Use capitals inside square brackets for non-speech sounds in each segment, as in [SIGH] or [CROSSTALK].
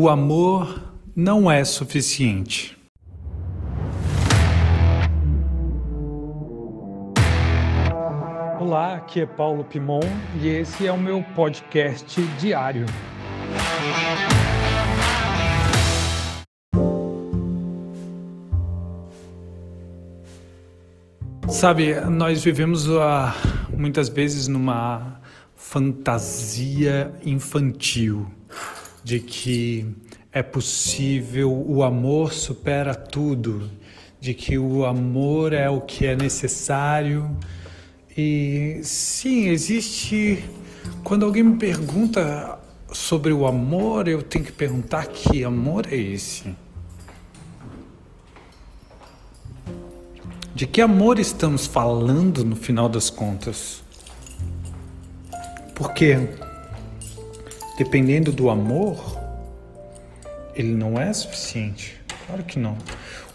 o amor não é suficiente. Olá, aqui é Paulo Pimon e esse é o meu podcast diário. Sabe, nós vivemos uh, muitas vezes numa fantasia infantil de que é possível, o amor supera tudo, de que o amor é o que é necessário. E sim, existe. Quando alguém me pergunta sobre o amor, eu tenho que perguntar que amor é esse? De que amor estamos falando no final das contas? Porque, dependendo do amor, ele não é suficiente. Claro que não.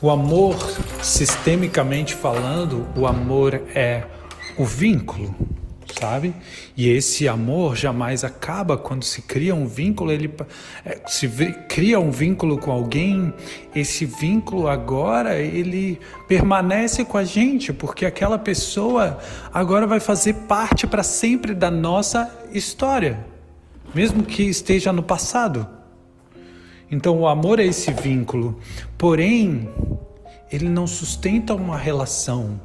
O amor, sistemicamente falando, o amor é o vínculo sabe? E esse amor jamais acaba quando se cria um vínculo, ele é, se cria um vínculo com alguém, esse vínculo agora ele permanece com a gente, porque aquela pessoa agora vai fazer parte para sempre da nossa história, mesmo que esteja no passado. Então o amor é esse vínculo, porém ele não sustenta uma relação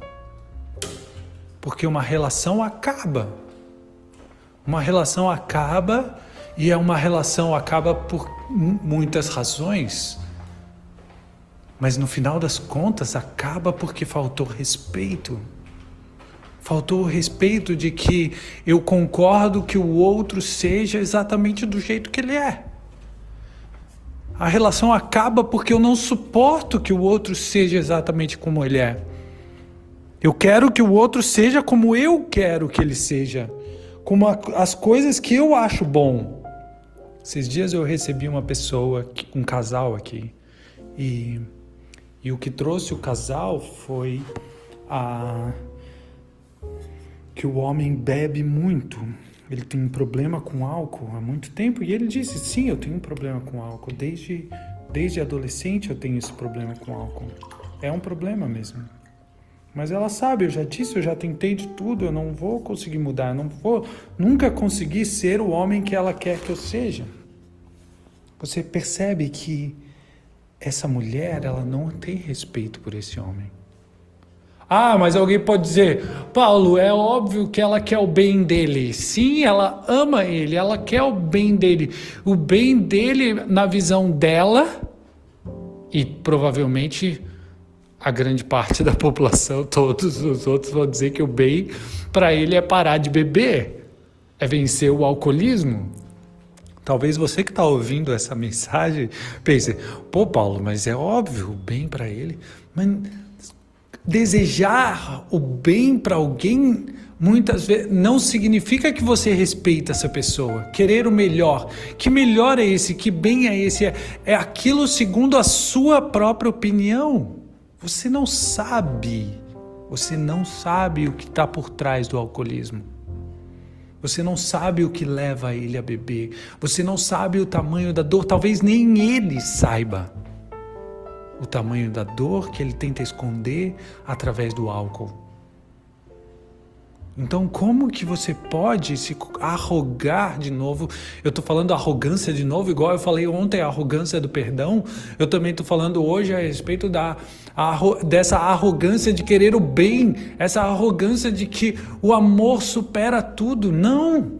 porque uma relação acaba. Uma relação acaba e é uma relação acaba por muitas razões. Mas no final das contas acaba porque faltou respeito. Faltou o respeito de que eu concordo que o outro seja exatamente do jeito que ele é. A relação acaba porque eu não suporto que o outro seja exatamente como ele é. Eu quero que o outro seja como eu quero que ele seja, como a, as coisas que eu acho bom. Esses dias eu recebi uma pessoa, um casal aqui, e, e o que trouxe o casal foi a que o homem bebe muito. Ele tem um problema com álcool há muito tempo e ele disse: "Sim, eu tenho um problema com álcool. Desde desde adolescente eu tenho esse problema com álcool. É um problema mesmo." Mas ela sabe, eu já disse, eu já tentei de tudo, eu não vou conseguir mudar, eu não vou nunca conseguir ser o homem que ela quer que eu seja. Você percebe que essa mulher, ela não tem respeito por esse homem. Ah, mas alguém pode dizer, Paulo, é óbvio que ela quer o bem dele. Sim, ela ama ele, ela quer o bem dele. O bem dele, na visão dela, e provavelmente a grande parte da [LAUGHS] população, todos os outros vão dizer que o bem para ele é parar de beber, é vencer o alcoolismo. Talvez você que está ouvindo essa mensagem pense: pô, Paulo, mas é óbvio, o bem para ele. Mas desejar o bem para alguém muitas vezes não significa que você respeita essa pessoa. Querer o melhor. Que melhor é esse? Que bem é esse? É, é aquilo segundo a sua própria opinião. Você não sabe, você não sabe o que está por trás do alcoolismo. Você não sabe o que leva ele a beber. Você não sabe o tamanho da dor. Talvez nem ele saiba o tamanho da dor que ele tenta esconder através do álcool. Então, como que você pode se arrogar de novo? Eu estou falando arrogância de novo, igual eu falei ontem, a arrogância do perdão. Eu também estou falando hoje a respeito da, dessa arrogância de querer o bem, essa arrogância de que o amor supera tudo. Não!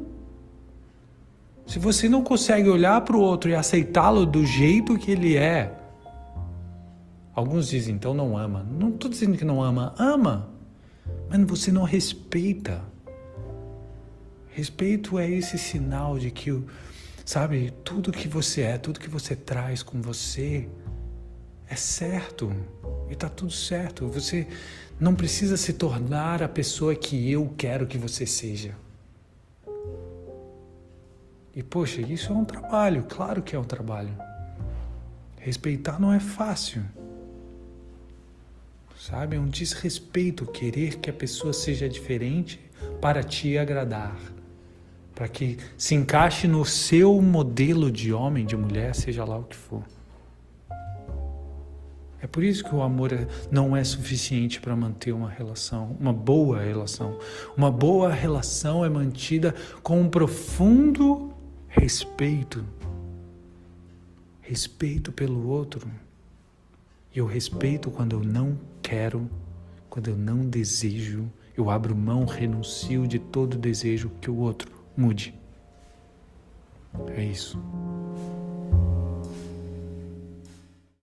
Se você não consegue olhar para o outro e aceitá-lo do jeito que ele é, alguns dizem então não ama. Não estou dizendo que não ama, ama. Mas você não respeita. Respeito é esse sinal de que, sabe, tudo que você é, tudo que você traz com você é certo. E tá tudo certo. Você não precisa se tornar a pessoa que eu quero que você seja. E poxa, isso é um trabalho, claro que é um trabalho. Respeitar não é fácil sabe? É um desrespeito querer que a pessoa seja diferente para te agradar, para que se encaixe no seu modelo de homem, de mulher, seja lá o que for. É por isso que o amor é, não é suficiente para manter uma relação, uma boa relação. Uma boa relação é mantida com um profundo respeito. Respeito pelo outro. E eu respeito quando eu não quero, quando eu não desejo, eu abro mão, renuncio de todo desejo que o outro mude. É isso.